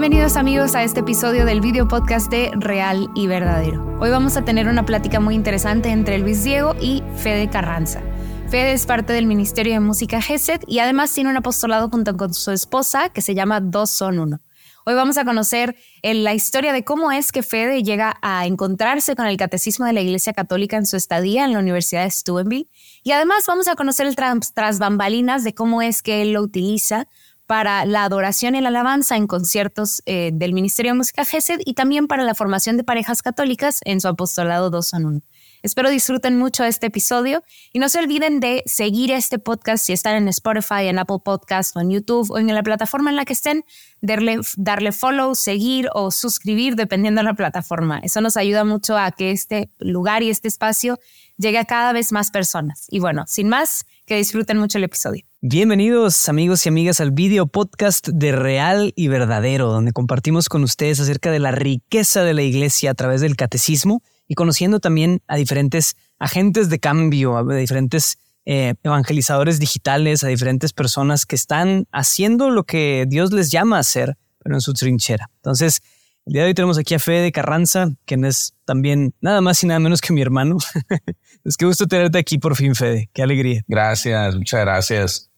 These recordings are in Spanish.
Bienvenidos amigos a este episodio del video podcast de Real y Verdadero. Hoy vamos a tener una plática muy interesante entre Luis Diego y Fede Carranza. Fede es parte del Ministerio de Música GESED y además tiene un apostolado junto con su esposa que se llama Dos Son Uno. Hoy vamos a conocer eh, la historia de cómo es que Fede llega a encontrarse con el catecismo de la Iglesia Católica en su estadía en la Universidad de Steubenville. Y además vamos a conocer el tras bambalinas de cómo es que él lo utiliza para la adoración y la alabanza en conciertos eh, del Ministerio de Música GESED y también para la formación de parejas católicas en su apostolado 2 son 1. Espero disfruten mucho este episodio y no se olviden de seguir este podcast si están en Spotify, en Apple Podcast o en YouTube o en la plataforma en la que estén, darle, darle follow, seguir o suscribir dependiendo de la plataforma. Eso nos ayuda mucho a que este lugar y este espacio llegue a cada vez más personas. Y bueno, sin más, que disfruten mucho el episodio. Bienvenidos amigos y amigas al video podcast de Real y Verdadero, donde compartimos con ustedes acerca de la riqueza de la iglesia a través del catecismo y conociendo también a diferentes agentes de cambio, a diferentes eh, evangelizadores digitales, a diferentes personas que están haciendo lo que Dios les llama a hacer, pero en su trinchera. Entonces, el día de hoy tenemos aquí a Fede Carranza, quien es también nada más y nada menos que mi hermano. es que gusto tenerte aquí por fin, Fede. Qué alegría. Gracias, muchas gracias.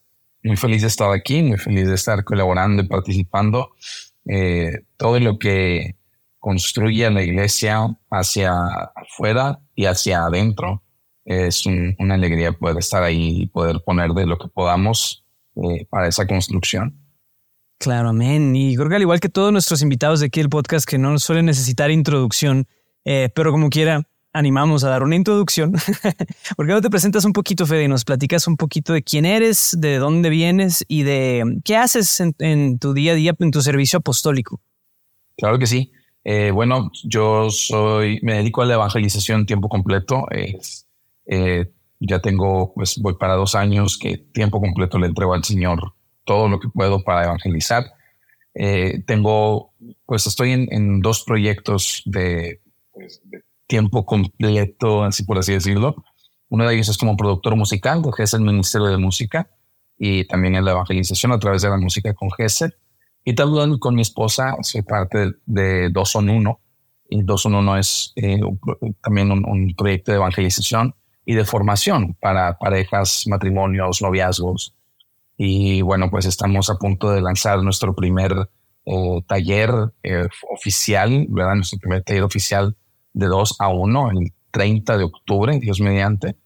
Muy feliz de estar aquí, muy feliz de estar colaborando y participando. Eh, todo lo que construye la iglesia hacia afuera y hacia adentro es una alegría poder estar ahí y poder poner de lo que podamos eh, para esa construcción. Claro, amén. Y creo que al igual que todos nuestros invitados de aquí del podcast que no suelen necesitar introducción, eh, pero como quiera, animamos a dar una introducción. ¿Por qué no te presentas un poquito, Fede, y nos platicas un poquito de quién eres, de dónde vienes y de qué haces en, tu día a día, en tu servicio apostólico? Claro que sí. Eh, bueno, yo soy, me dedico a la evangelización tiempo completo. Eh, ya tengo, pues voy para dos años que tiempo completo le entrego al Señor todo lo que puedo para evangelizar. Eh, tengo, pues estoy en, dos proyectos pues, de, tiempo completo, así por así decirlo. Uno de ellos es como productor musical de GESEL Ministerio de Música y también en la evangelización a través de la música con GESEL. Y también con mi esposa soy parte de, Dos Son Uno. Y Dos Son Uno es eh, también un, un proyecto de evangelización y de formación para parejas, matrimonios, noviazgos, y bueno, pues estamos a punto de lanzar nuestro primer eh, taller eh, oficial, ¿verdad? Nuestro primer taller oficial de 2 a 1 el 30 de octubre, Dios mediante.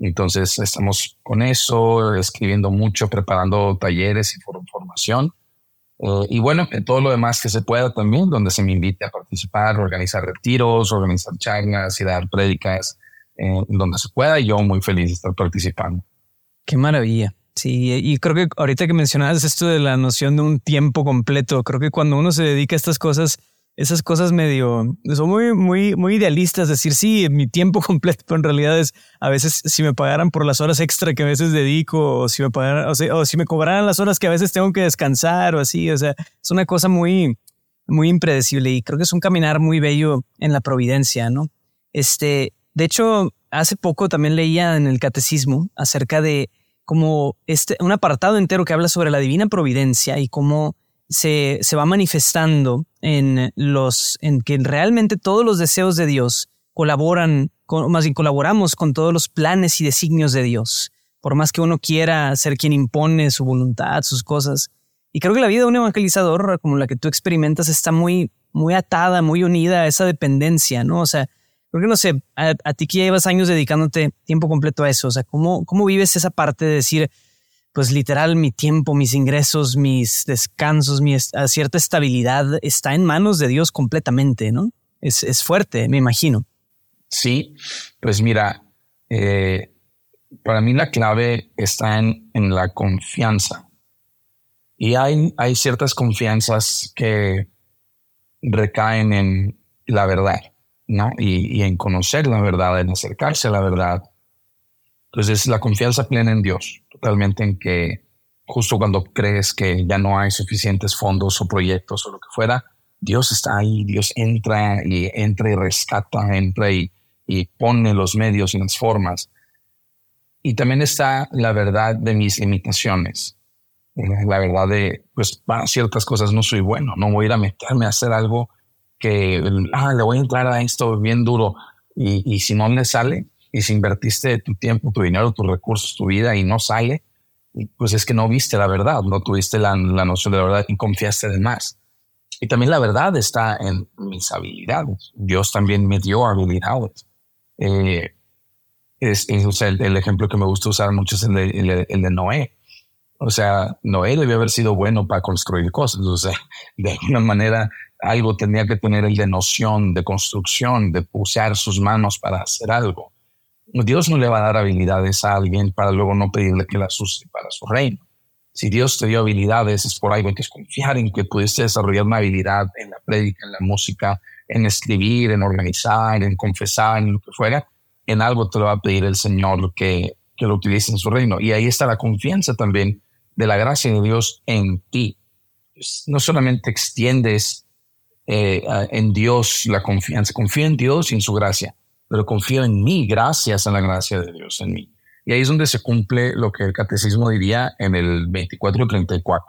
Entonces estamos con eso, escribiendo mucho, preparando talleres y formación. Eh, y bueno, todo lo demás que se pueda también, donde se me invite a participar, organizar retiros, organizar charlas y dar prédicas, donde se pueda. Y yo muy feliz de estar participando. Qué maravilla. Sí, y creo que ahorita que mencionabas esto de la noción de un tiempo completo, creo que cuando uno se dedica a estas cosas, esas cosas medio son muy, muy, muy idealistas. Decir, sí, mi tiempo completo, pero en realidad es a veces si me pagaran por las horas extra que a veces dedico, o si me pagaran, o, o si me cobraran las horas que a veces tengo que descansar, o así. O sea, es una cosa muy, muy impredecible y creo que es un caminar muy bello en la providencia, ¿no? Este, de hecho, hace poco también leía en el catecismo acerca de como este, un apartado entero que habla sobre la divina providencia y cómo se, se va manifestando en los, en que realmente todos los deseos de Dios colaboran, con, más bien colaboramos con todos los planes y designios de Dios, por más que uno quiera ser quien impone su voluntad, sus cosas. Y creo que la vida de un evangelizador, como la que tú experimentas, está muy, muy atada, muy unida a esa dependencia, ¿no? O sea, porque no sé, a, ti que ya llevas años dedicándote tiempo completo a eso, o sea, ¿cómo, cómo vives esa parte de decir, pues literal, mi tiempo, mis ingresos, mis descansos, mi cierta estabilidad está en manos de Dios completamente, ¿no? Es, es fuerte, me imagino. Sí, pues mira, eh, para mí la clave está en, en la confianza. Y hay, hay ciertas confianzas que recaen en la verdad. ¿no? Y, en conocer la verdad, en acercarse a la verdad. Entonces, la confianza plena en Dios, totalmente en que justo cuando crees que ya no hay suficientes fondos o proyectos o lo que fuera, Dios está ahí, Dios entra y entra y rescata, entra y, y pone los medios y las formas. Y también está la verdad de mis limitaciones. la verdad de, pues para ciertas cosas no soy bueno, no voy a meterme a hacer algo que, ah, le voy a entrar a esto bien duro y, y si no le sale y si invertiste tu tiempo, tu dinero, tus recursos, tu vida y no sale, pues es que no viste la verdad, no tuviste la, la noción de la verdad y confiaste de más. Y también la verdad está en mis habilidades. Dios también me dio habilidades. Eh, es, el, ejemplo que me gusta usar mucho es el de, el de Noé. O sea, Noé debió haber sido bueno para construir cosas. O sea, de alguna manera algo tenía que tener el de noción, de construcción, de usar sus manos para hacer algo. Dios no le va a dar habilidades a alguien para luego no pedirle que las use para su reino. Si Dios te dio habilidades es por algo que es confiar en que pudiste desarrollar una habilidad en la prédica, en la música, en escribir, en organizar, en confesar, en lo que fuera. En algo te lo va a pedir el Señor que, que lo utilice en su reino. Y ahí está la confianza también de la gracia de Dios en ti. No solamente extiendes eh, en Dios la confianza, confía en Dios y en su gracia, pero confío en mí gracias a la gracia de Dios en mí. Y ahí es donde se cumple lo que el catecismo diría en el 2434.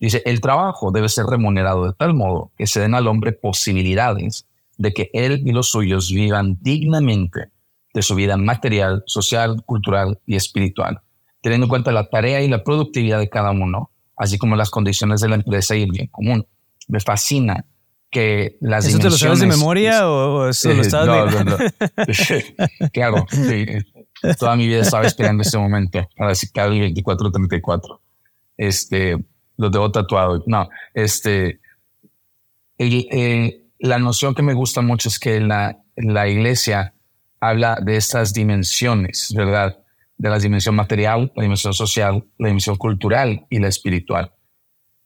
Dice, el trabajo debe ser remunerado de tal modo que se den al hombre posibilidades de que él y los suyos vivan dignamente de su vida material, social, cultural y espiritual, teniendo en cuenta la tarea y la productividad de cada uno, así como las condiciones de la empresa y el bien común. Me fascina que las ¿Eso te lo sabes de memoria o, eso lo estás no, no, no. claro, sí. Toda mi vida estaba esperando ese momento para decir que el 2434. Este, lo debo tatuado. No, este, eh, la noción que me gusta mucho es que la, la iglesia habla de estas dimensiones, ¿verdad? De la dimensión material, la dimensión social, la dimensión cultural y la espiritual.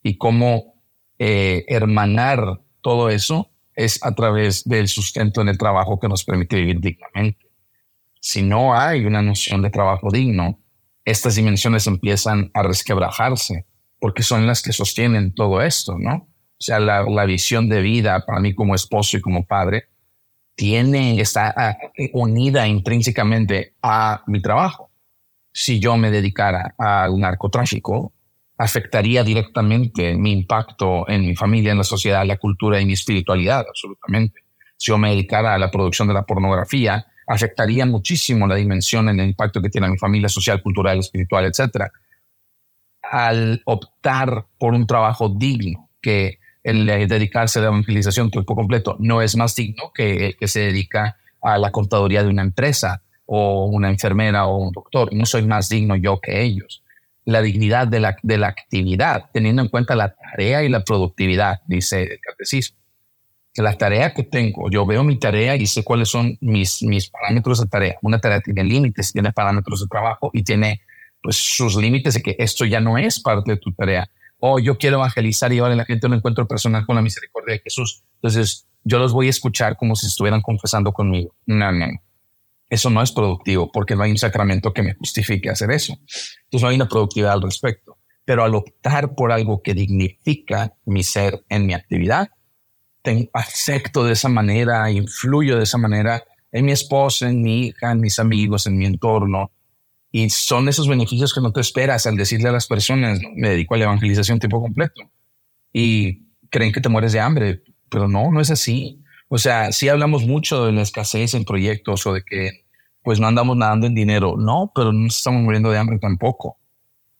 Y cómo eh, hermanar todo eso es a través del sustento en el trabajo que nos permite vivir dignamente. Si no hay una noción de trabajo digno, estas dimensiones empiezan a resquebrajarse porque son las que sostienen todo esto, ¿no? O sea, la, visión de vida para mí como esposo y como padre tiene, está ah, unida intrínsecamente a mi trabajo. Si yo me dedicara al narcotráfico, afectaría directamente mi impacto en mi familia, en la sociedad, la cultura y mi espiritualidad, absolutamente. Si yo me dedicara a la producción de la pornografía, afectaría muchísimo la dimensión en el impacto que tiene mi familia social, cultural, espiritual, etc. Al optar por un trabajo digno, que el dedicarse a la evangelización tiempo completo no es más digno que el que se dedica a la contaduría de una empresa o una enfermera o un doctor. No soy más digno yo que ellos la dignidad de la, de la actividad, teniendo en cuenta la tarea y la productividad, dice el catecismo. Que la tarea que tengo, yo veo mi tarea y sé cuáles son mis, mis parámetros de tarea. Una tarea tiene límites, tiene parámetros de trabajo y tiene pues sus límites de que esto ya no es parte de tu tarea. O yo quiero evangelizar y ahora la gente no encuentro personal con la misericordia de Jesús. Entonces yo los voy a escuchar como si estuvieran confesando conmigo. No, no. Eso no es productivo porque no hay un sacramento que me justifique hacer eso. Entonces no hay una productividad al respecto. Pero al optar por algo que dignifica mi ser en mi actividad, tengo, acepto de esa manera, influyo de esa manera en mi esposa, en mi hija, en mis amigos, en mi entorno. Y son esos beneficios que no te esperas al decirle a las personas, me dedico a la evangelización tiempo completo. Y creen que te mueres de hambre, pero no, no es así. O sea, sí hablamos mucho de la escasez en proyectos o de que pues no andamos nadando en dinero. No, pero no estamos muriendo de hambre tampoco.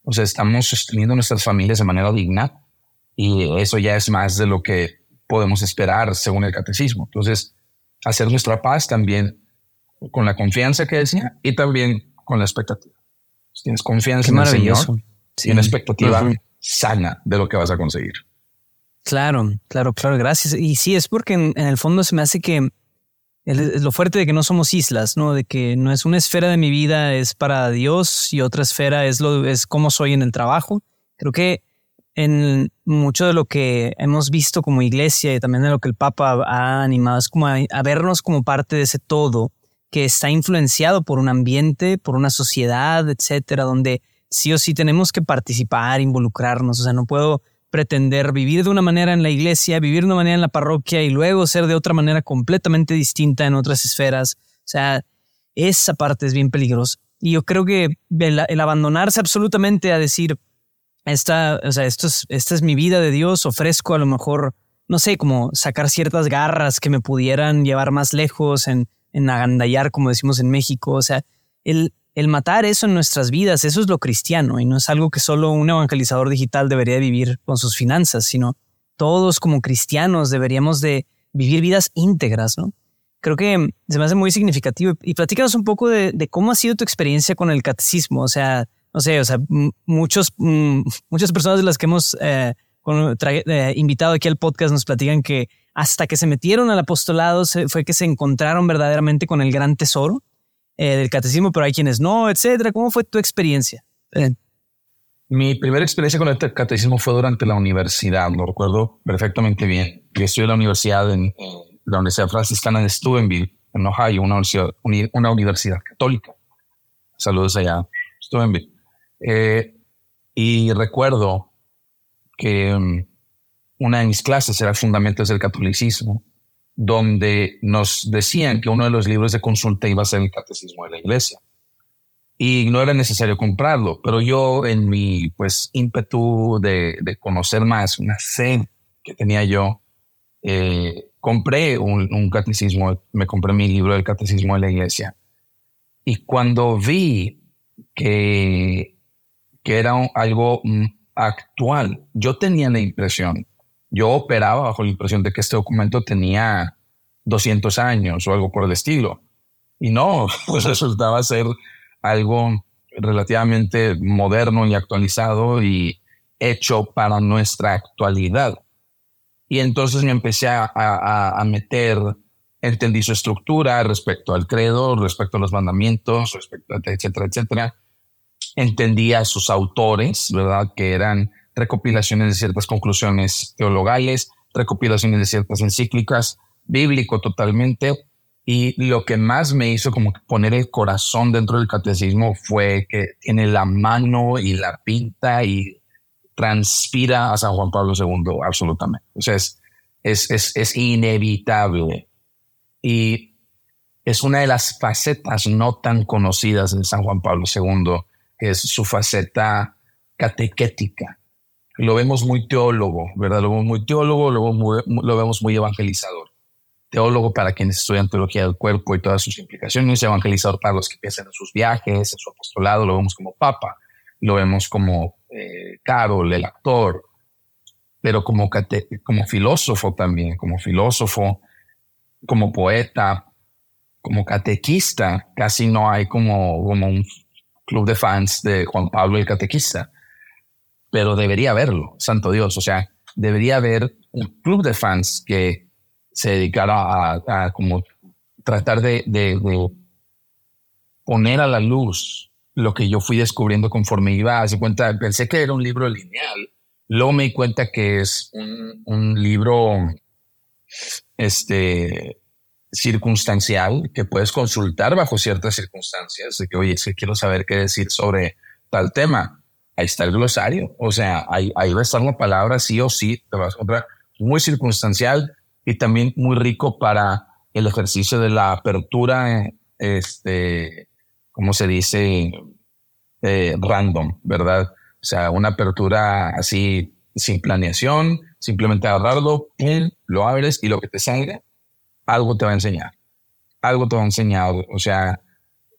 O sea, estamos sosteniendo nuestras familias de manera digna y eso ya es más de lo que podemos esperar según el catecismo. Entonces, hacer nuestra paz también con la confianza que decía y también con la expectativa. Si tienes confianza en el Señor y una expectativa sana de lo que vas a conseguir. Claro, claro, claro, gracias. Y sí, es porque en, el fondo se me hace que lo fuerte de que no somos islas, ¿no? De que no es una esfera de mi vida es para Dios y otra esfera es lo es cómo soy en el trabajo. Creo que en mucho de lo que hemos visto como iglesia y también de lo que el Papa ha animado es como a, a vernos como parte de ese todo que está influenciado por un ambiente, por una sociedad, etcétera, donde sí o sí tenemos que participar, involucrarnos. O sea, no puedo pretender vivir de una manera en la iglesia, vivir de una manera en la parroquia y luego ser de otra manera completamente distinta en otras esferas. O sea, esa parte es bien peligrosa. Y yo creo que el, abandonarse absolutamente a decir, esta, o sea, esto es, esta es mi vida de Dios, ofrezco a lo mejor, no sé, como sacar ciertas garras que me pudieran llevar más lejos en, en agandallar, como decimos en México. O sea, el, el matar eso en nuestras vidas, eso es lo cristiano y no es algo que solo un evangelizador digital debería vivir con sus finanzas, sino todos como cristianos deberíamos de vivir vidas íntegras, ¿no? Creo que se me hace muy significativo y platícanos un poco de, cómo ha sido tu experiencia con el catecismo, o sea, no sé, o sea, muchos, muchas personas de las que hemos eh, eh, invitado aquí al podcast nos platican que hasta que se metieron al apostolado fue que se encontraron verdaderamente con el gran tesoro eh, del catecismo, pero hay quienes no, etcétera. ¿Cómo fue tu experiencia? Mi primera experiencia con el catecismo fue durante la universidad, lo recuerdo perfectamente bien. Yo estudié en la universidad, en, la Universidad Franciscana de Steubenville, en Ohio, una universidad, una universidad católica. Saludos allá, Steubenville. Eh, y recuerdo que mm, una de mis clases era Fundamentos del Catolicismo, donde nos decían que uno de los libros de consulta iba a ser el Catecismo de la Iglesia y no era necesario comprarlo, pero yo en mi pues ímpetu de, conocer más, una sed que tenía yo, eh, compré un, catecismo, me compré mi libro del catecismo de la iglesia. Y cuando vi que, que era algo mm, actual, yo tenía la impresión, yo operaba bajo la impresión de que este documento tenía 200 años o algo por el estilo. Y no, pues resultaba ser algo relativamente moderno y actualizado y hecho para nuestra actualidad. Y entonces me empecé a, meter, entendí su estructura respecto al credo, respecto a los mandamientos, respecto a etcétera, etcétera. Entendí a sus autores, ¿verdad? Que eran recopilaciones de ciertas conclusiones teologales, recopilaciones de ciertas encíclicas, bíblico totalmente, y lo que más me hizo como poner el corazón dentro del catecismo fue que tiene la mano y la pinta y transpira a San Juan Pablo II, absolutamente. O sea, es, es, es, inevitable. Y es una de las facetas no tan conocidas de San Juan Pablo II, que es su faceta catequética. Lo vemos muy teólogo, ¿verdad? Lo vemos muy teólogo, lo lo vemos muy evangelizador teólogo para quienes estudian teología del cuerpo y todas sus implicaciones, evangelizador para los que piensan en sus viajes, en su apostolado, lo vemos como papa, lo vemos como eh, Carol, el actor, pero como, como filósofo también, como filósofo, como poeta, como catequista, casi no hay como, como un club de fans de Juan Pablo el catequista, pero debería haberlo, santo Dios, o sea, debería haber un club de fans que se dedicara a, como tratar de, poner a la luz lo que yo fui descubriendo conforme iba. Hace cuenta, pensé que era un libro lineal. Luego me di cuenta que es un, libro este, circunstancial que puedes consultar bajo ciertas circunstancias. De que, oye, si quiero saber qué decir sobre tal tema. Ahí está el glosario. O sea, ahí, ahí va a estar una palabra sí o sí. Te vas a encontrar muy circunstancial y también muy rico para el ejercicio de la apertura, este, ¿cómo se dice? Eh, random, ¿verdad? O sea, una apertura así sin planeación, simplemente agarrarlo, lo abres y lo que te salga, algo te va a enseñar. Algo te va a enseñar. O sea,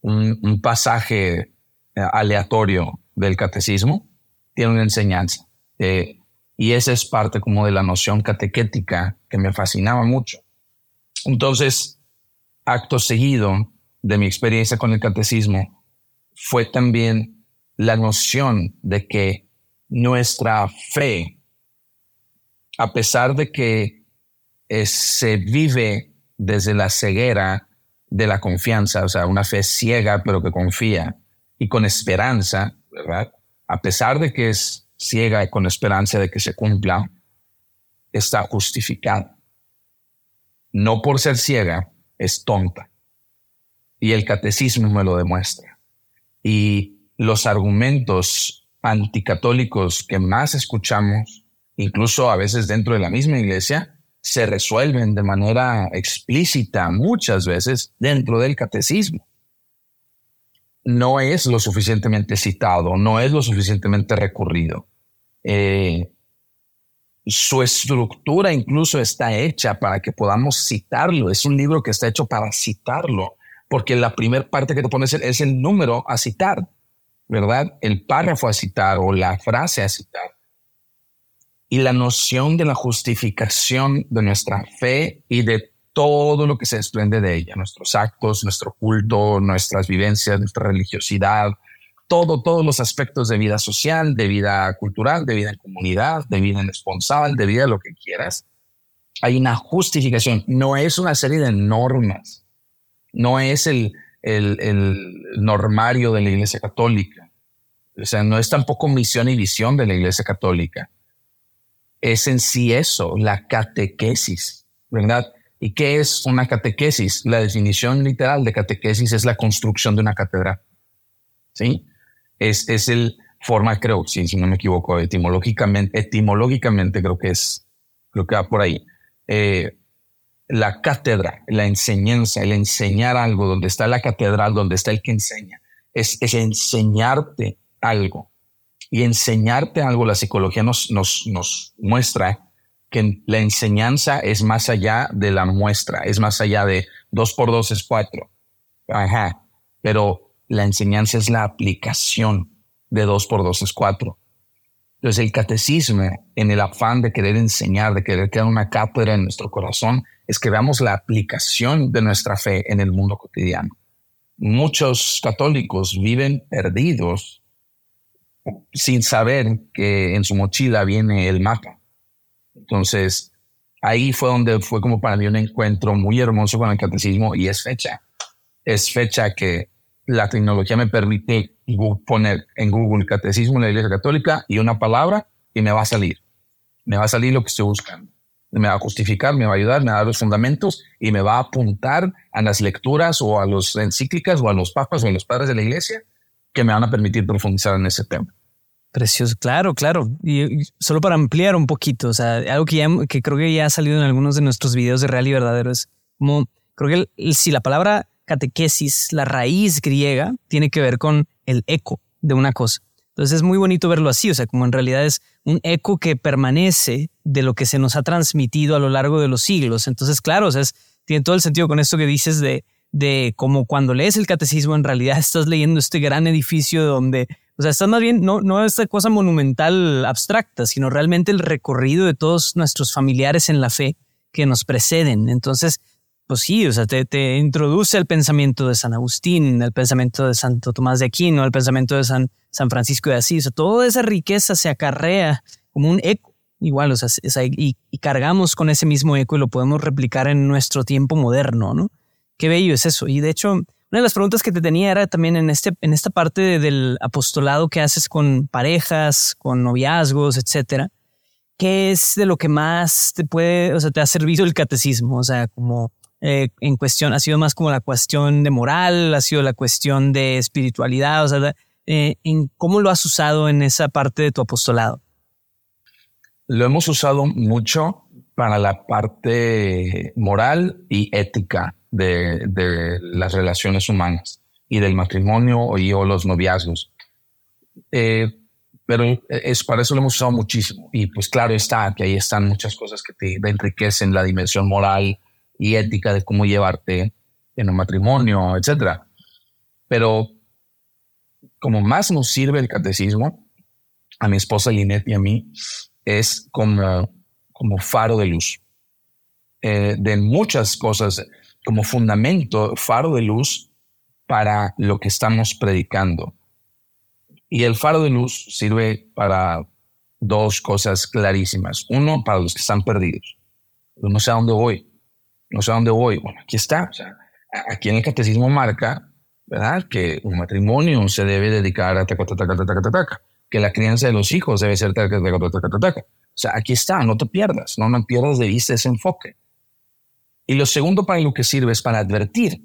un, pasaje eh, aleatorio del catecismo tiene una enseñanza. Eh, y esa es parte como de la noción catequética que me fascinaba mucho. Entonces, acto seguido de mi experiencia con el catecismo fue también la noción de que nuestra fe, a pesar de que eh, se vive desde la ceguera de la confianza, o sea, una fe ciega pero que confía y con esperanza, A pesar de que es ciega y con esperanza de que se cumpla, está justificada. No por ser ciega, es tonta. Y el catecismo me lo demuestra. Y los argumentos anticatólicos que más escuchamos, incluso a veces dentro de la misma iglesia, se resuelven de manera explícita muchas veces dentro del catecismo no es lo suficientemente citado, no es lo suficientemente recurrido. Eh, su estructura incluso está hecha para que podamos citarlo. Es un libro que está hecho para citarlo, porque la primera parte que te pones es el número a citar, ¿verdad? El párrafo a citar o la frase a citar. Y la noción de la justificación de nuestra fe y de todo lo que se desprende de ella, nuestros actos, nuestro culto, nuestras vivencias, nuestra religiosidad, todo, todos los aspectos de vida social, de vida cultural, de vida en comunidad, de vida responsable, de vida lo que quieras. Hay una justificación, no es una serie de normas, no es el, el, el normario de la Iglesia Católica, o sea, no es tampoco misión y visión de la Iglesia Católica. Es en sí eso, la catequesis, ¿verdad? ¿Y qué es una catequesis? La definición literal de catequesis es la construcción de una catedral. ¿Sí? es, es el forma, creo, si, no me equivoco, etimológicamente, etimológicamente creo que es, creo que va por ahí. Eh, la cátedra, la enseñanza, el enseñar algo, donde está la catedral, donde está el que enseña, es, es enseñarte algo. Y enseñarte algo, la psicología nos, nos, nos muestra que la enseñanza es más allá de la muestra, es más allá de dos por dos es cuatro. Ajá. Pero la enseñanza es la aplicación de dos por dos es cuatro. Entonces el catecismo, en el afán de querer enseñar, de querer crear una cátedra en nuestro corazón, es que veamos la aplicación de nuestra fe en el mundo cotidiano. Muchos católicos viven perdidos sin saber que en su mochila viene el mapa. Entonces, ahí fue donde fue como para mí un encuentro muy hermoso con el catecismo y es fecha. Es fecha que la tecnología me permite poner en Google Catecismo de la Iglesia Católica y una palabra y me va a salir. Me va a salir lo que estoy buscando. Me va a justificar, me va a ayudar, me va a dar los fundamentos y me va a apuntar a las lecturas o a las encíclicas o a los papas o a los padres de la Iglesia que me van a permitir profundizar en ese tema. Precioso, claro, claro. Y, solo para ampliar un poquito, o sea, algo que, ya, creo que ya ha salido en algunos de nuestros videos de Real y Verdadero es como, creo que si la palabra catequesis, la raíz griega, tiene que ver con el eco de una cosa. Entonces es muy bonito verlo así, o sea, como en realidad es un eco que permanece de lo que se nos ha transmitido a lo largo de los siglos. Entonces, claro, o sea, tiene todo el sentido con esto que dices de, de como cuando lees el catecismo, en realidad estás leyendo este gran edificio donde, o sea, estás más bien, no, no esta cosa monumental abstracta, sino realmente el recorrido de todos nuestros familiares en la fe que nos preceden. Entonces, pues sí, o sea, te, introduce el pensamiento de San Agustín, el pensamiento de Santo Tomás de Aquino, el pensamiento de San, San Francisco de Asís. O sea, toda esa riqueza se acarrea como un eco, igual, o sea, y, cargamos con ese mismo eco y lo podemos replicar en nuestro tiempo moderno, ¿no? Qué bello es eso. Y de hecho, una de las preguntas que te tenía era también en, este, en esta parte del apostolado que haces con parejas, con noviazgos, etcétera. ¿Qué es de lo que más te puede, o sea, te ha servido el catecismo? O sea, como eh, en cuestión, ha sido más como la cuestión de moral, ha sido la cuestión de espiritualidad, o sea, eh, en cómo lo has usado en esa parte de tu apostolado. Lo hemos usado mucho para la parte moral y ética de, las relaciones humanas y del matrimonio y o los noviazgos. Eh, pero es, para eso lo hemos usado muchísimo. Y pues claro está que ahí están muchas cosas que te enriquecen la dimensión moral, y ética de cómo llevarte en un matrimonio, etcétera. Pero como más nos sirve el catecismo, a mi esposa Linet y a mí, es como, como faro de luz. Eh, de muchas cosas, como fundamento, faro de luz para lo que estamos predicando. Y el faro de luz sirve para dos cosas clarísimas. Uno, para los que están perdidos. no sé a dónde voy no sé a dónde voy. Bueno, aquí está. aquí en el catecismo marca, ¿verdad? Que un matrimonio se debe dedicar a que la crianza de los hijos debe ser O sea, aquí está, no te pierdas, no, no pierdas de vista ese enfoque. Y lo segundo para lo que sirve es para advertir,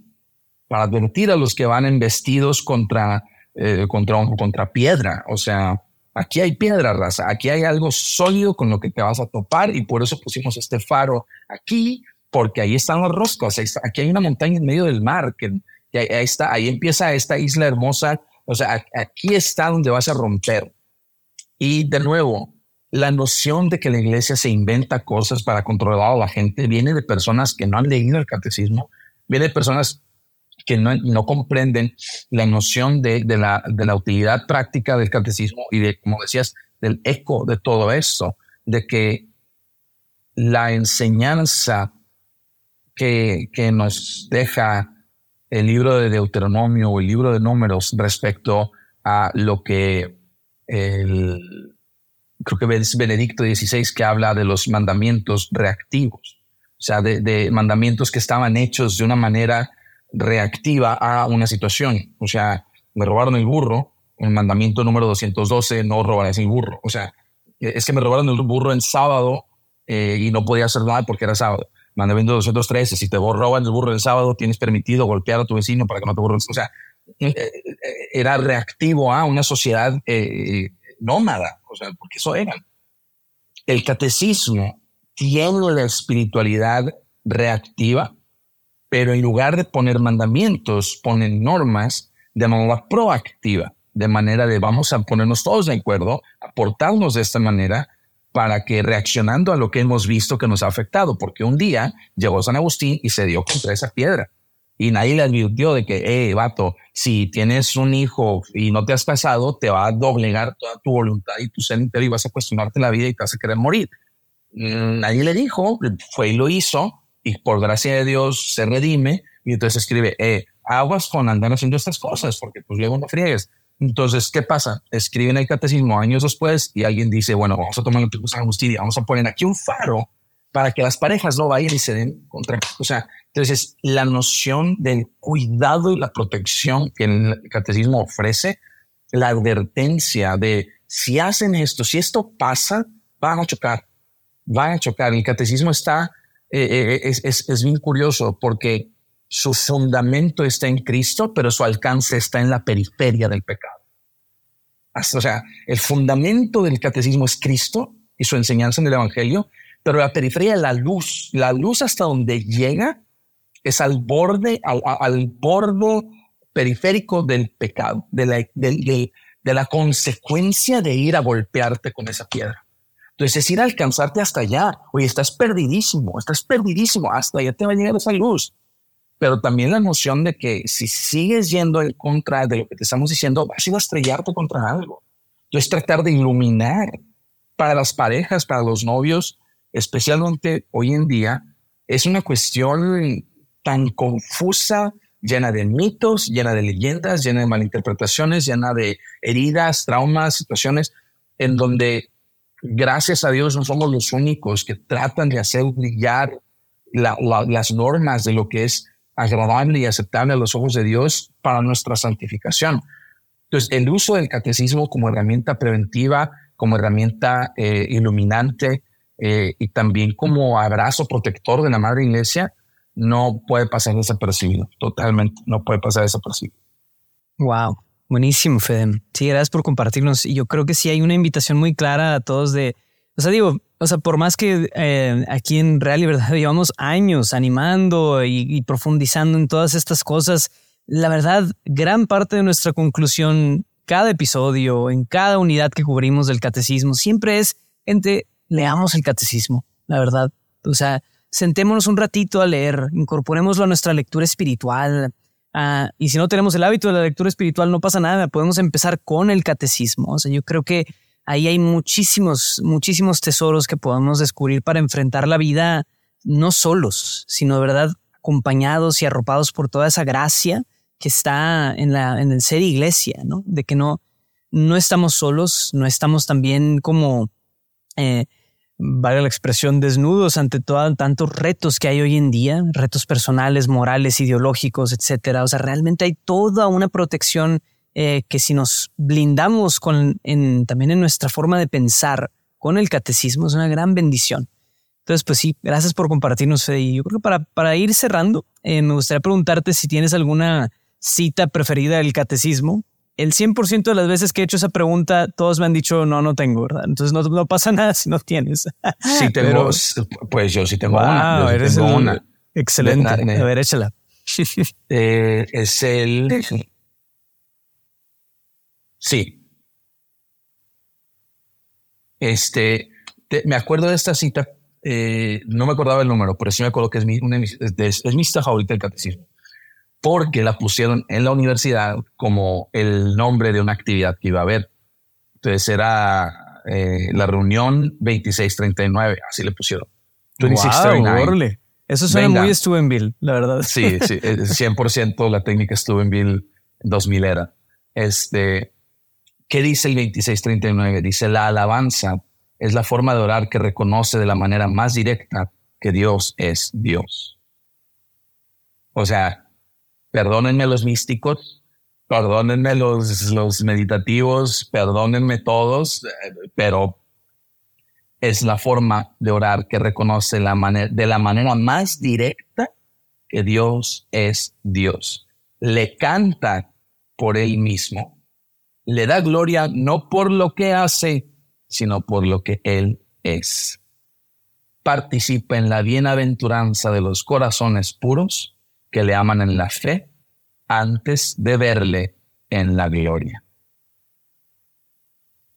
para advertir a los que van embestidos contra, eh, contra, contra piedra. O sea, aquí hay piedra, raza, aquí hay algo sólido con lo que te vas a topar y por eso pusimos este faro aquí porque ahí están los roscos. aquí hay una montaña en medio del mar, que, ahí, está, ahí empieza esta isla hermosa. O sea, aquí está donde vas a romper. Y de nuevo, la noción de que la iglesia se inventa cosas para controlar a la gente viene de personas que no han leído el catecismo, viene de personas que no, no comprenden la noción de, de, la, de la utilidad práctica del catecismo y de, como decías, del eco de todo esto, de que la enseñanza que, que nos deja el libro de Deuteronomio o el libro de números respecto a lo que el, creo que es Benedicto XVI que habla de los mandamientos reactivos, o sea, de, mandamientos que estaban hechos de una manera reactiva a una situación. O sea, me robaron el burro, el mandamiento número 212, no robarás el burro. O sea, es que me robaron el burro en sábado eh, y no podía hacer nada porque era sábado. Mandamiento 213, si te roban el burro el sábado, tienes permitido golpear a tu vecino para que no te borren. O sea, eh, eh, era reactivo a una sociedad nómada, o sea, porque eso era. El catecismo tiene la espiritualidad reactiva, pero en lugar de poner mandamientos, ponen normas de manera proactiva, de manera de vamos a ponernos todos de acuerdo, aportarnos de esta manera para que reaccionando a lo que hemos visto que nos ha afectado, porque un día llegó San Agustín y se dio contra esa piedra y nadie le advirtió de que, eh, vato, si tienes un hijo y no te has casado, te va a doblegar toda tu voluntad y tu ser interior y vas a cuestionarte la vida y te vas a querer morir. Mm, nadie le dijo, fue y lo hizo y por gracia de Dios se redime y entonces escribe, eh, aguas con andar haciendo estas cosas porque pues luego no friegues. Entonces, ¿qué pasa? Escriben el catecismo años después y alguien dice, bueno, vamos a tomar lo que San Agustín y vamos a poner aquí un faro para que las parejas no vayan y se den contra. O sea, entonces la noción del cuidado y la protección que el catecismo ofrece, la advertencia de si hacen esto, si esto pasa, van a chocar, van a chocar. El catecismo está, eh, eh, es, es, es bien curioso porque su fundamento está en Cristo, pero su alcance está en la periferia del pecado. O sea, el fundamento del catecismo es Cristo y su enseñanza en el Evangelio, pero la periferia, la luz, la luz hasta donde llega es al borde, al, al borde periférico del pecado, de la, de, la consecuencia de ir a golpearte con esa piedra. Entonces es ir a alcanzarte hasta allá. Oye, estás perdidísimo, estás perdidísimo, hasta allá te va a llegar esa luz pero también la noción de que si sigues yendo en contra de lo que te estamos diciendo, vas a ir a estrellarte contra algo. Entonces tratar de iluminar para las parejas, para los novios, especialmente hoy en día, es una cuestión tan confusa, llena de mitos, llena de leyendas, llena de malinterpretaciones, llena de heridas, traumas, situaciones en donde, gracias a Dios, no somos los únicos que tratan de hacer brillar las normas de lo que es agradable y aceptable a los ojos de Dios para nuestra santificación. Entonces, el uso del catecismo como herramienta preventiva, como herramienta eh, iluminante eh, y también como abrazo protector de la Madre Iglesia, no puede pasar desapercibido. Totalmente, no puede pasar desapercibido. Wow, buenísimo, Fede. Sí, gracias por compartirnos. Y yo creo que sí hay una invitación muy clara a todos de, o sea, digo, o sea, por más que eh, aquí en Real y Verdad llevamos años animando y, profundizando en todas estas cosas, la verdad, gran parte de nuestra conclusión, cada episodio, en cada unidad que cubrimos del catecismo, siempre es, gente, leamos el catecismo, la verdad. O sea, sentémonos un ratito a leer, incorporémoslo a nuestra lectura espiritual. Ah, y si no tenemos el hábito de la lectura espiritual, no pasa nada, podemos empezar con el catecismo. O sea, yo creo que ahí hay muchísimos, muchísimos tesoros que podemos descubrir para enfrentar la vida no solos, sino de verdad acompañados y arropados por toda esa gracia que está en, la, en el ser iglesia, ¿no? De que no, no estamos solos, no estamos también como, eh, vale la expresión, desnudos ante todo, tantos retos que hay hoy en día, retos personales, morales, ideológicos, etcétera. O sea, realmente hay toda una protección eh, que si nos blindamos con, en, también en nuestra forma de pensar con el catecismo es una gran bendición. Entonces, pues sí, gracias por compartirnos, Fede. Y yo creo que para, para ir cerrando, eh, me gustaría preguntarte si tienes alguna cita preferida del catecismo. El 100% de las veces que he hecho esa pregunta, todos me han dicho, no, no tengo, ¿verdad? Entonces no, no pasa nada si no tienes. Sí tengo, pues yo sí tengo una. eres una. Excelente. a ver, échala. Eh, es el Sí. Este, me acuerdo de esta cita, eh, no me acordaba el número, pero sí me acuerdo que es mi, es, mi cita favorita del catecismo, porque la pusieron en la universidad como el nombre de una actividad que iba a haber. Entonces era eh, la reunión 2639, así le pusieron. 2639. Eso suena muy Steubenville, la verdad. Sí, sí, 100% la técnica Steubenville 2000 era. Este, ¿Qué dice el 2639? Dice, la alabanza es la forma de orar que reconoce de la manera más directa que Dios es Dios. O sea, perdónenme los místicos, perdónenme los, meditativos, perdónenme todos, pero es la forma de orar que reconoce de la manera más directa que Dios es Dios. Le canta por él mismo le da gloria no por lo que hace, sino por lo que Él es. Participa en la bienaventuranza de los corazones puros que le aman en la fe antes de verle en la gloria.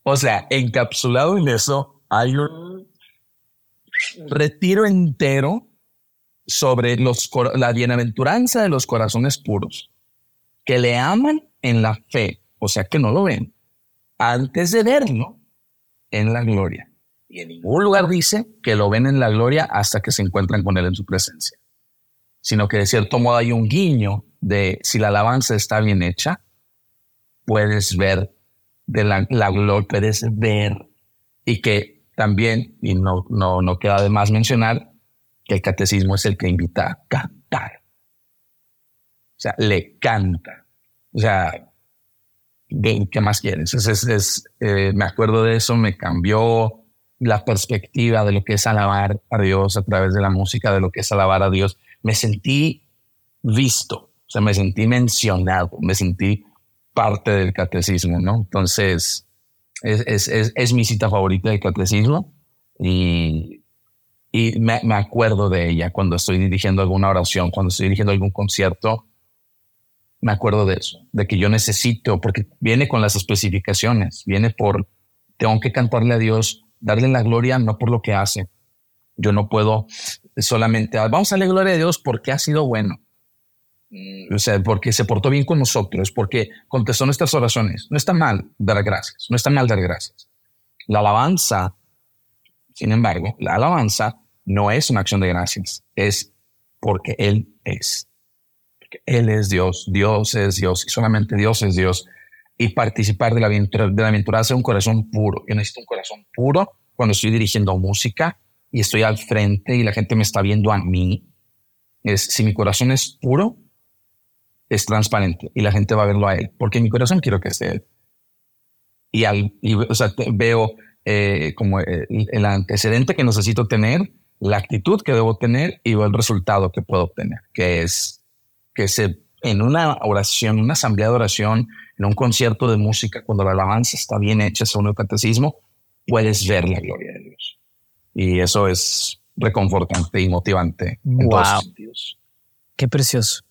O sea, encapsulado en eso hay un retiro entero sobre los, la bienaventuranza de los corazones puros que le aman en la fe o sea que no lo ven, antes de verlo en la gloria. Y en ningún lugar dice que lo ven en la gloria hasta que se encuentran con Él en su presencia, sino que de cierto modo hay un guiño de si la alabanza está bien hecha, puedes ver de la, gloria, puedes ver y que también, y no, no, no queda de más mencionar, que el catecismo es el que invita a cantar. O sea, le canta. O sea, ¿qué más quieres? Es, eh, me acuerdo de eso, me cambió la perspectiva de lo que es alabar a Dios a través de la música, de lo que es alabar a Dios. Me sentí visto, o sea, me sentí mencionado, me sentí parte del catecismo, ¿no? Entonces, es, es mi cita favorita del catecismo y, y me, me, acuerdo de ella cuando estoy dirigiendo alguna oración, cuando estoy dirigiendo algún concierto me acuerdo de eso, de que yo necesito, porque viene con las especificaciones, viene por, tengo que cantarle a Dios, darle la gloria no por lo que hace. Yo no puedo solamente, ah, vamos a darle gloria a Dios porque ha sido bueno. O sea, porque se portó bien con nosotros, porque contestó nuestras oraciones. No está mal dar gracias, no está mal dar gracias. La alabanza, sin embargo, la alabanza no es una acción de gracias, es porque Él es. Él es Dios, Dios es Dios y solamente Dios es Dios. Y participar de la aventura, de la aventura hace un corazón puro. Yo necesito un corazón puro cuando estoy dirigiendo música y estoy al frente y la gente me está viendo a mí. Es, si mi corazón es puro, es transparente y la gente va a verlo a él, porque mi corazón quiero que esté él. Y, al, o sea, veo eh, como el, el, antecedente que necesito tener, la actitud que debo tener y veo el resultado que puedo obtener, que es que se, en una oración, una asamblea de oración, en un concierto de música, cuando la alabanza está bien hecha según el catecismo, puedes ver la gloria de. Y eso es reconfortante y motivante en todos sentidos. Qué precioso.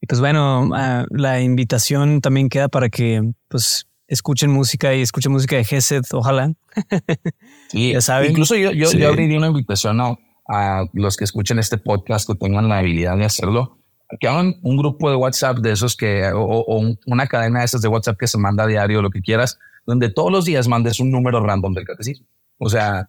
Y pues bueno, ah, la invitación también queda para que pues escuchen música y escuchen música de Gesed, ojalá. Sí, ya saben. Incluso yo, yo, abriría una invitación a, a, los que escuchen este podcast que tengan la habilidad de hacerlo que hagan un grupo de WhatsApp de esos que, o, una cadena de esas de WhatsApp que se manda a diario, lo que quieras, donde todos los días mandes un número random del catecismo. O sea,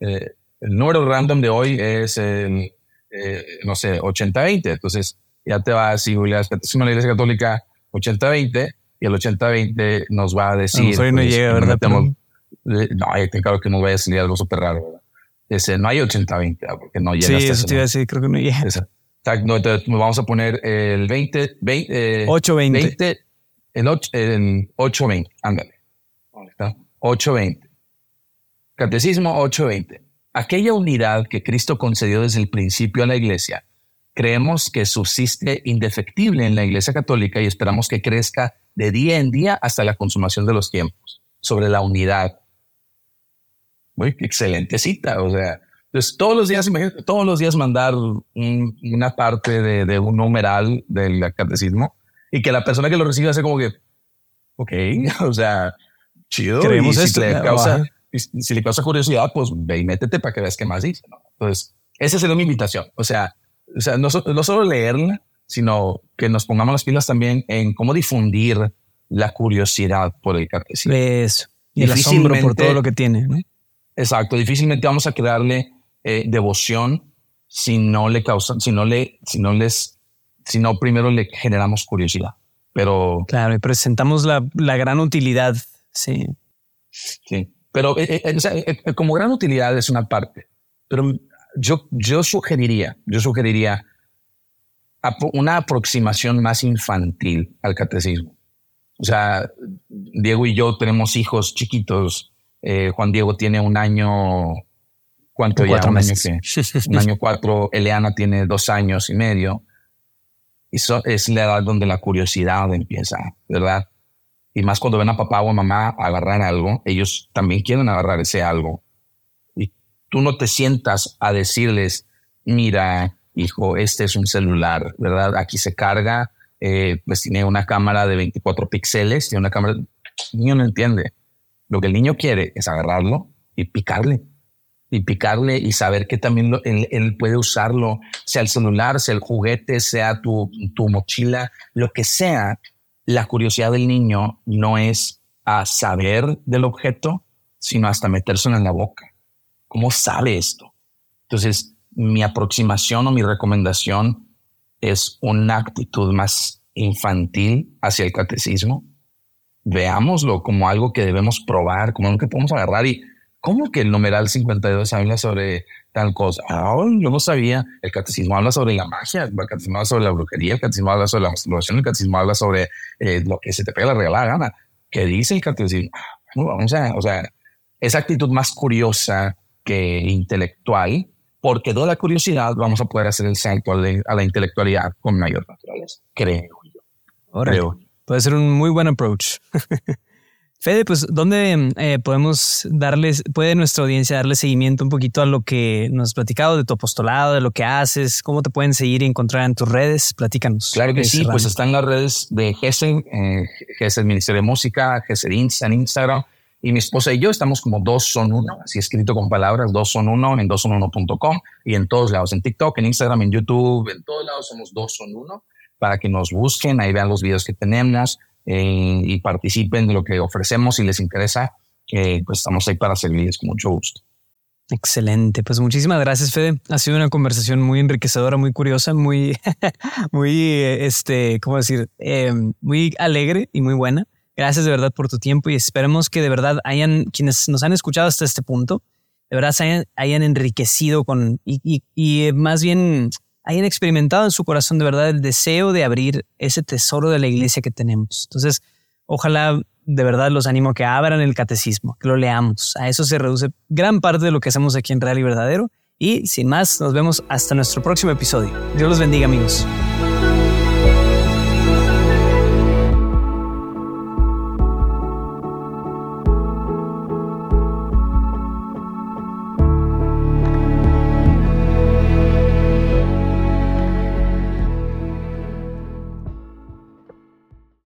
eh, el número random de hoy es el, eh, no sé, 80-20. Entonces ya te va a decir, el catecismo de la Iglesia Católica 80-20 y el 80-20 nos va a decir. No, no pues, llega, ¿verdad? Eh, no, claro que nos vaya a salir algo súper raro, ¿verdad? Ese, no hay 80-20, porque no llega. Sí, eso te iba a decir, creo que no llega. No, entonces vamos a poner el 20, 20 820. el, 8, el 820, ándale. ¿Dónde está? 820. Catecismo 820. Aquella unidad que Cristo concedió desde el principio a la iglesia, creemos que subsiste indefectible en la iglesia católica y esperamos que crezca de día en día hasta la consumación de los tiempos. Sobre la unidad. Muy excelente cita, o sea, entonces, todos los días, imagínate, todos los días mandar una parte de, un numeral del catecismo y que la persona que lo reciba sea como que, ok, o sea, chido. Creemos esto. causa, si le causa curiosidad, pues ve y métete para que veas qué más dice. Entonces, esa sería mi invitación. O sea, o sea no, no solo leerla, sino que nos pongamos las pilas también en cómo difundir la curiosidad por el catecismo. Eso. Y el asombro por todo lo que tiene. Exacto. Difícilmente vamos a crearle eh, devoción si no le causan, si no le, si no les, si no primero le generamos curiosidad. Pero claro, y presentamos la, la gran utilidad. Sí. Sí. Pero eh, eh, como gran utilidad es una parte. Pero yo, yo sugeriría, yo sugeriría una aproximación más infantil al catecismo. O sea, Diego y yo tenemos hijos chiquitos. Eh, Juan Diego tiene un año, ¿cuánto ya? Un año, un año cuatro. Eleana tiene dos años y medio. Y eso es la edad donde la curiosidad empieza, ¿verdad? Y más cuando ven a papá o a mamá agarrar algo, ellos también quieren agarrar ese algo. Y tú no te sientas a decirles, mira, hijo, este es un celular, ¿verdad? Aquí se carga, eh, pues tiene una cámara de 24 píxeles, tiene una cámara... El niño no entiende. Lo que el niño quiere es agarrarlo y picarle. Y picarle y saber que también él, puede usarlo, sea el celular, sea el juguete, sea tu, tu mochila, lo que sea. La curiosidad del niño no es a saber del objeto, sino hasta metérselo en la boca. ¿Cómo sabe esto? Entonces, mi aproximación o mi recomendación es una actitud más infantil hacia el catecismo. Veámoslo como algo que debemos probar, como algo que podemos agarrar y ¿cómo que el numeral 52 habla sobre tal cosa? Ah, yo no sabía. El catecismo habla sobre la magia, el catecismo habla sobre la brujería, el catecismo habla sobre la masturbación, el catecismo habla sobre eh, lo que se te pega la regalada gana. ¿Qué dice el catecismo? o sea, esa actitud más curiosa que intelectual porque toda la curiosidad vamos a poder hacer el salto a la, intelectualidad con mayor naturaleza, creo yo. Puede ser un muy buen approach. Fede, pues, ¿dónde eh, podemos darles, puede nuestra audiencia darle seguimiento un poquito a lo que nos has platicado de tu apostolado, de lo que haces? ¿Cómo te pueden seguir y encontrar en tus redes? Platícanos. Claro que sí, pues están las redes de GESEL, eh, Ministerio de Música, GESEL Insta en Instagram, y mi esposa y yo estamos como dos son uno, así escrito con palabras, dos son uno en dosonuno.com y en todos lados, en TikTok, en Instagram, en YouTube, en todos lados somos dos son uno para que nos busquen, ahí vean los videos que tenemos eh, y participen de lo que ofrecemos si les interesa, eh, pues estamos ahí para servirles con mucho gusto. Excelente, pues muchísimas gracias Fede. Ha sido una conversación muy enriquecedora, muy curiosa, muy, muy, este, ¿cómo decir? Eh, muy alegre y muy buena. Gracias de verdad por tu tiempo y esperemos que de verdad hayan quienes nos han escuchado hasta este punto, de verdad se hayan, enriquecido con y, más bien hayan experimentado en su corazón de verdad el deseo de abrir ese tesoro de la iglesia que tenemos. Entonces, ojalá de verdad los animo a que abran el catecismo, que lo leamos. A eso se reduce gran parte de lo que hacemos aquí en Real y Verdadero. Y sin más, nos vemos hasta nuestro próximo episodio. Dios los bendiga amigos.